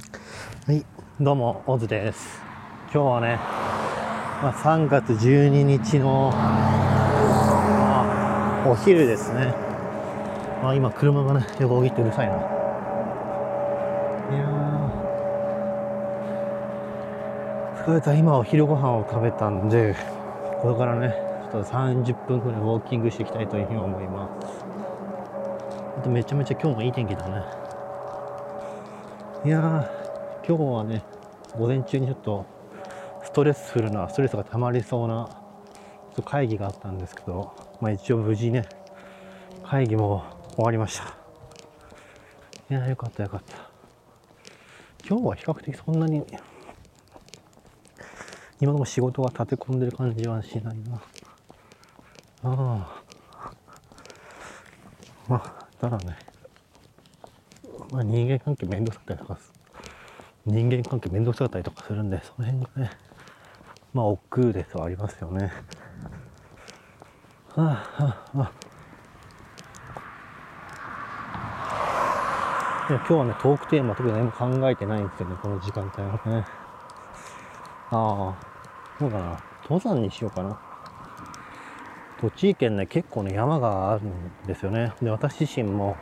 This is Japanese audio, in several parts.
はい、どうも、オズです。今日はね、まあ、3月12日の、まあ、お昼ですね。あ、今、車がね、横切ってうるさいな。いやー、疲れた。今、お昼ご飯を食べたんで、これからね、ちょっと30分くらいウォーキングしていきたいというふうに思います。あとめちゃめちゃ今日もいい天気だね。いやー、今日はね、午前中にちょっとストレスフルな、ストレスが溜まりそうなちょっと会議があったんですけど、まあ一応無事ね、会議も終わりました。いやー、よかったよかった。今日は比較的そんなに、今でも仕事が立て込んでる感じはしないな。ああ。まあ、ただね、まあ人間関係面倒くさかったりとか、人間関係面倒くさかったりとかするんで、その辺がね、まあ億劫ですはありますよね。はあ、はあ、はあ。いや今日はね、トークテーマ特に何も考えてないんですよね、この時間帯はね。ああ、そうだな。登山にしようかな。栃木県ね、結構ね、山があるんですよね。で、私自身も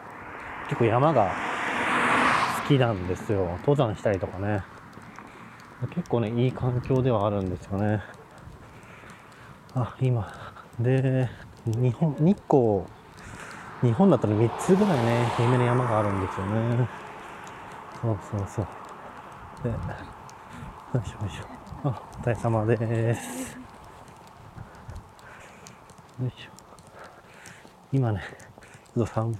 結構山がきなんですよ。登山したりとかね。結構ね、いい環境ではあるんですよね。あ、今。で、日本、日光、日本だったら3つぐらいね、有名な山があるんですよね。そうそうそう。で、よいしょよいしょ。あ、お疲れ様です。よいしょ。今ね、ちょっと寒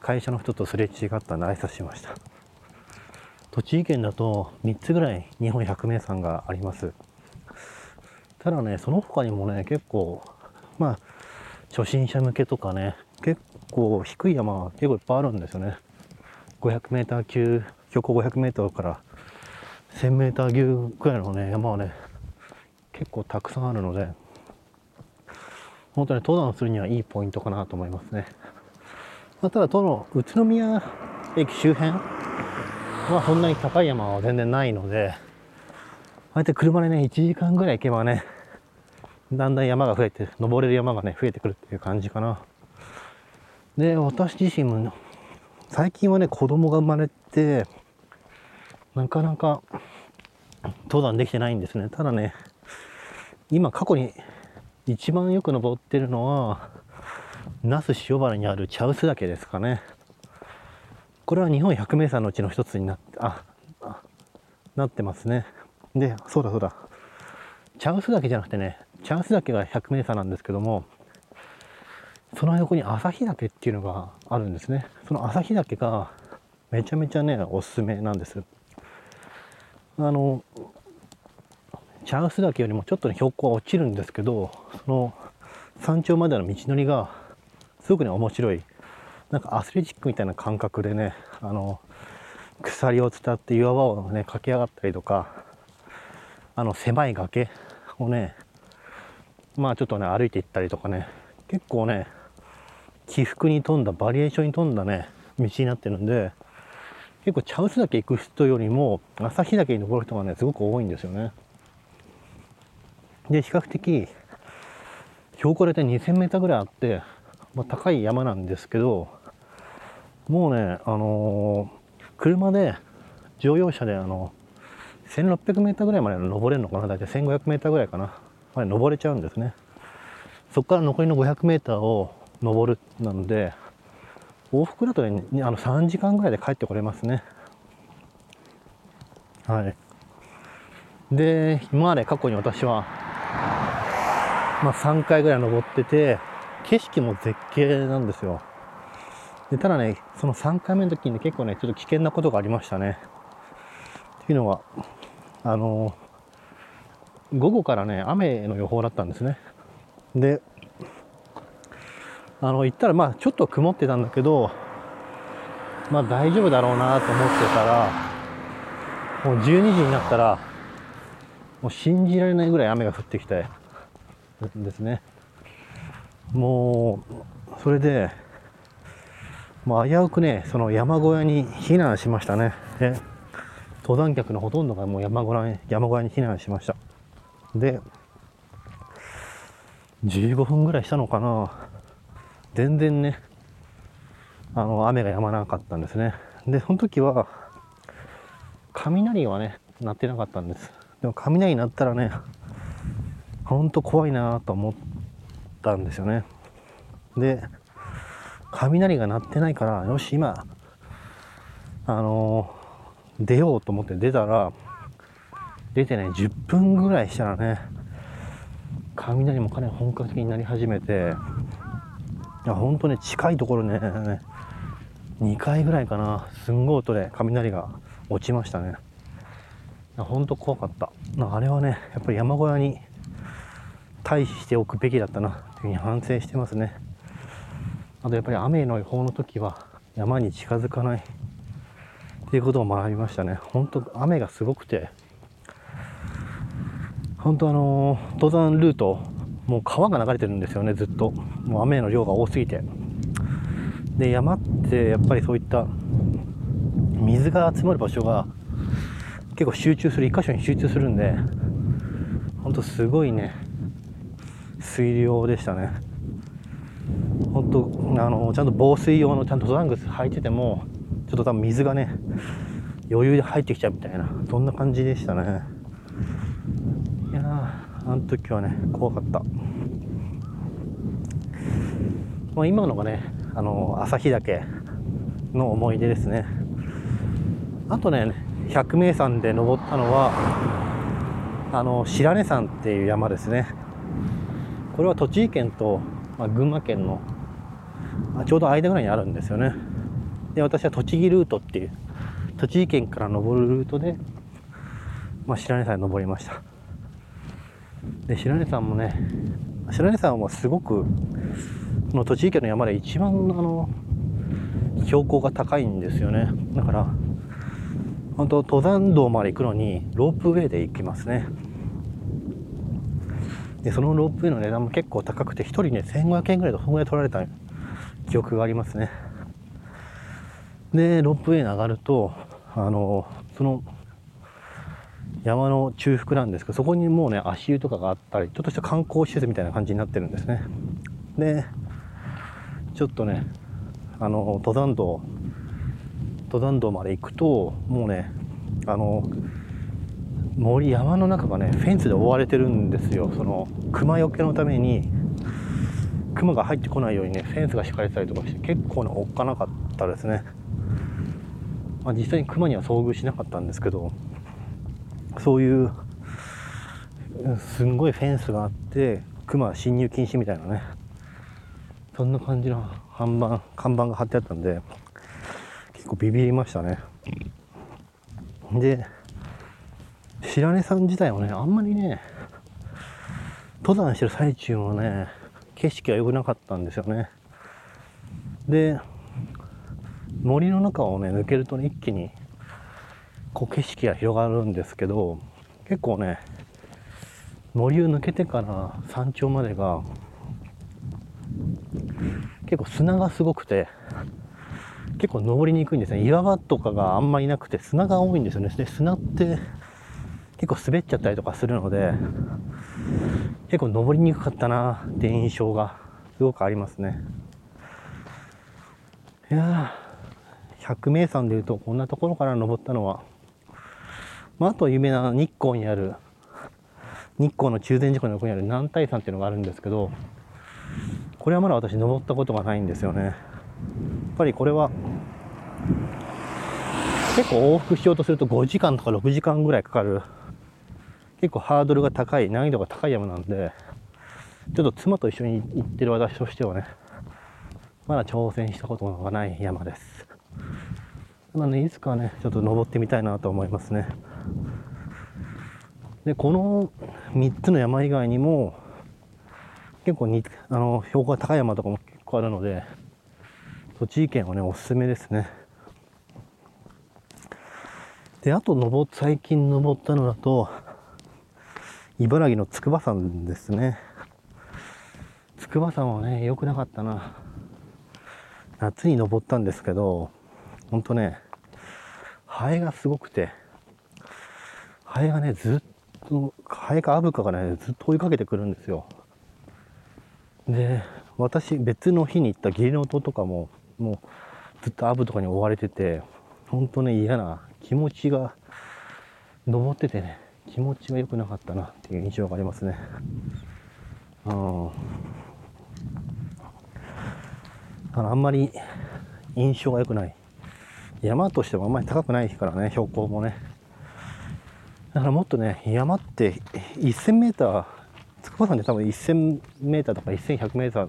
会社の人とすれ違ったんで挨拶しました。栃木県だと3つぐらい日本百名山があります。ただね、その他にもね、結構、まあ、初心者向けとかね、結構低い山が結構いっぱいあるんですよね。500メーター級、標高500メートルから1000メーター級くらいのね、山はね、結構たくさんあるので、本当に登山するにはいいポイントかなと思いますね。まあ、ただ、都の宇都宮駅周辺はそんなに高い山は全然ないので、ああやって車でね、1時間ぐらい行けばね、だんだん山が増えて、登れる山がね、増えてくるっていう感じかな。で、私自身も、最近はね、子供が生まれて、なかなか登山できてないんですね。ただね、今過去に一番よく登ってるのは、那須塩原にある茶臼岳ですかね。これは日本百名山のうちの一つになって、あ、あなってますね。で、そうだそうだ。茶臼岳じゃなくてね、茶臼岳が百名山なんですけども、その横に旭岳っていうのがあるんですね。その旭岳がめちゃめちゃね、おすすめなんです。あの、茶臼岳よりもちょっとね、標高は落ちるんですけど、その山頂までの道のりがすごくね、面白い。なんかアスレチックみたいな感覚でね、あの、鎖を伝って岩場をね、駆け上がったりとか、あの、狭い崖をね、まあちょっとね、歩いていったりとかね、結構ね、起伏に富んだ、バリエーションに富んだね、道になってるんで、結構茶臼岳行く人よりも、旭岳に登る人がね、すごく多いんですよね。で、比較的、標高で2000メーターぐらいあって、まあ、高い山なんですけど、もうね、あのー車で、乗用車で、あの、1600メーターぐらいまで登れるのかな？大体1500メーターぐらいかな？まで登れちゃうんですね。そこから残りの500メーターを登るなので、往復だとね、あの3時間ぐらいで帰ってこれますね。はい。で、今まで過去に私は、まあ3回ぐらい登ってて、景色も絶景なんですよ。でただね、その3回目の時に、ね、結構ね、ちょっと危険なことがありましたね。っていうのは、あの、午後からね、雨の予報だったんですね。で、あの、行ったら、まあ、ちょっと曇ってたんだけど、まあ、大丈夫だろうなと思ってたら、もう12時になったら、もう信じられないぐらい雨が降ってきて、ですね。もう、それで、もう危うくね、その山小屋に避難しましたね。で、登山客のほとんどがもう山小屋に山小屋に避難しました。で15分ぐらいしたのかな。全然ねあの雨が止まなかったんですね。でその時は雷はね鳴ってなかったんです。でも雷鳴ったらねほんと怖いなと思ったんですよね。で雷が鳴ってないからよし今あのー、出ようと思って出たら出てね10分ぐらいしたらね雷もかなり本格的になり始めていや本当ね近いところね2回ぐらいかなすんごい音で雷が落ちましたね。本当怖かった。あれはねやっぱり山小屋に退避しておくべきだったな。に反省してますね。あとやっぱり雨の予報の時は山に近づかない。っていうことを学びましたね。本当雨がすごくて。本当あの登山ルートもう川が流れてるんですよねずっと。もう雨の量が多すぎて。で山ってやっぱりそういった水が集まる場所が結構集中する1箇所に集中するんでほんとすごいね。水量でしたね。本当あのちゃんと防水用のちゃんと登山靴履いててもちょっと多分水がね余裕で入ってきちゃうみたいなそんな感じでしたね。いやあの時はね怖かった。まあ、今のがねあの旭岳の思い出ですね。あとね百名山で登ったのはあの白根山っていう山ですね。これは栃木県と、まあ、群馬県の、まあ、ちょうど間ぐらいにあるんですよね。で私は栃木ルートっていう栃木県から登るルートで、まあ、白根山に登りました。で白根山もね白根山はすごくこの栃木県の山で一番あの標高が高いんですよね。だから本当登山道まで行くのにロープウェイで行きますね。でそのロープウェイの値段も結構高くて1人ね1500円ぐらいとそのぐらい取られた記憶がありますね。でロープウェイに上がるとあのその山の中腹なんですけどそこにもうね足湯とかがあったりちょっとした観光施設みたいな感じになってるんですね。でちょっとねあの登山道登山道まで行くともうねあの森山の中がねフェンスで覆われてるんですよ。その熊よけのために熊が入ってこないようにねフェンスが敷かれてたりとかして結構ねおっかなかったですね、まあ、実際に熊には遭遇しなかったんですけどそういうすんごいフェンスがあって熊侵入禁止みたいなねそんな感じの看板看板が貼ってあったんで結構ビビりましたね。で白根山自体はねあんまりね登山してる最中もね景色が良くなかったんですよね。で森の中をね抜けるとね一気にこう景色が広がるんですけど結構ね森を抜けてから山頂までが結構砂がすごくて結構登りにくいんですね。岩場とかがあんまりなくて砂が多いんですよね。で砂って結構滑っちゃったりとかするので結構登りにくかったなって印象がすごくありますね。いや百名山でいうとこんなところから登ったのは、まあ、あと有名な日光にある日光の中禅寺湖の横にある南大山っていうのがあるんですけどこれはまだ私登ったことがないんですよね。やっぱりこれは結構往復しようとすると5時間とか6時間ぐらいかかる結構ハードルが高い難易度が高い山なんでちょっと妻と一緒に行ってる私としてはねまだ挑戦したことがない山です。なのでいつかねちょっと登ってみたいなと思いますね。でこの3つの山以外にも結構にあの標高が高い山とかも結構あるので栃木県はねおすすめですね。であと登最近登ったのだと茨城の筑波山ですね。筑波山はね良くなかったな。夏に登ったんですけどほんとねハエがすごくてハエがね、ずっと、ハエかアブカがね、ずっと追いかけてくるんですよ。で、私、別の日に行った義理の弟とかも、もう、ずっとアブとかに追われてて、ほんとね、嫌な気持ちが、登っててね、気持ちが良くなかったなっていう印象がありますね。うん。あんまり印象が良くない。山としてもあんまり高くないからね、標高もね。だからもっとね、山って1000メーター、筑波山って多分1000メーターとか1100メーター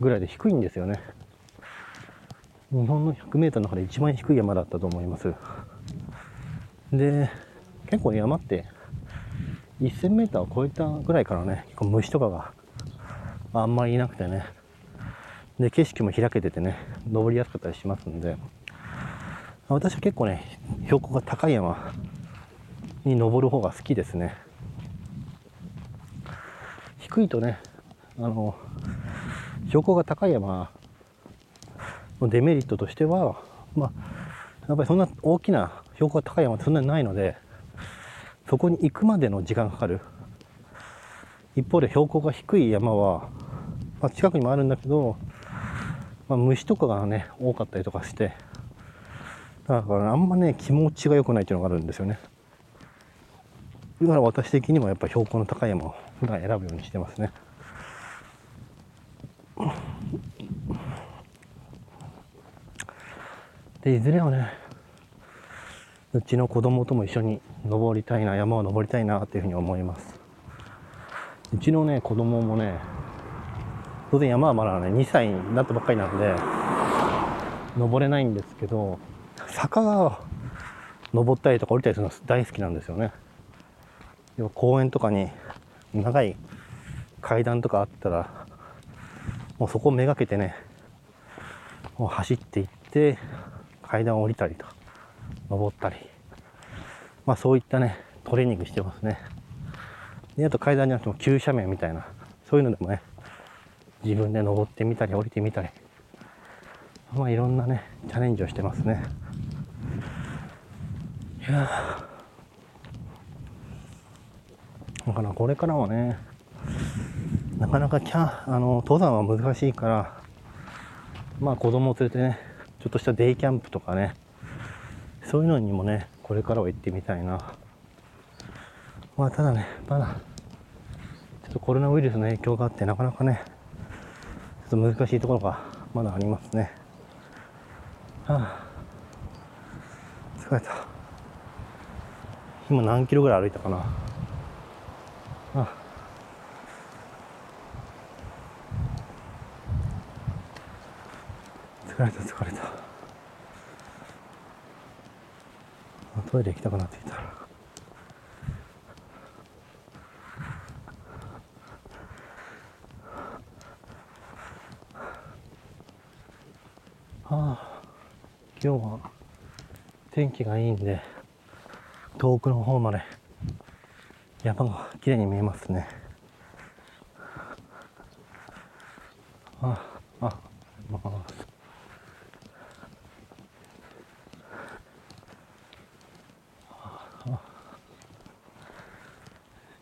ぐらいで低いんですよね。日本の100メーターの中で一番低い山だったと思います。で、結構山って1000メーターを超えたぐらいからね、結構虫とかがあんまりいなくてね。で、景色も開けててね、登りやすかったりしますんで、私は結構ね、標高が高い山に登る方が好きですね。低いとね、あの、標高が高い山のデメリットとしては、まあ、やっぱりそんな大きな標高が高い山ってそんなにないので、そこに行くまでの時間がかかる。一方で標高が低い山は、まあ、近くにもあるんだけど、まあ、虫とかがね、多かったりとかして、だからあんまね、気持ちが良くないっていうのがあるんですよね。だから私的にもやっぱ標高の高い山を普段選ぶようにしてますね。で、いずれはね、うちの子供とも一緒に登りたいな、山を登りたいなっていうふうに思います。うちのね、子供もね、当然山はまだね、2歳になったばっかりなんで、登れないんですけど、坂が登ったりとか降りたりするの大好きなんですよね。要は公園とかに長い階段とかあったら、もうそこをめがけてね、もう走っていって、階段を降りたりとか、登ったり、まあそういったね、トレーニングしてますね。で、あと階段じゃなくても急斜面みたいな、そういうのでもね、自分で登ってみたり降りてみたり、まあいろんなね、チャレンジをしてますね。いやだからこれからはね、なかなかキャあの登山は難しいから、まあ子供を連れてね、ちょっとしたデイキャンプとかね、そういうのにもね、これからは行ってみたいな。まあただね、まだ、ちょっとコロナウイルスの影響があって、なかなかね、ちょっと難しいところがまだありますね。はあ、疲れた。今何キロぐらい歩いたかな。あ疲れた疲れたトイレ行きたくなってきたああ今日は天気がいいんで遠くの方まで山が綺麗に見えますね。あああまあ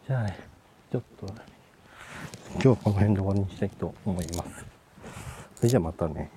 じゃあねちょっと。今日はこの辺で終わりにしたいと思います。それじゃあまたね。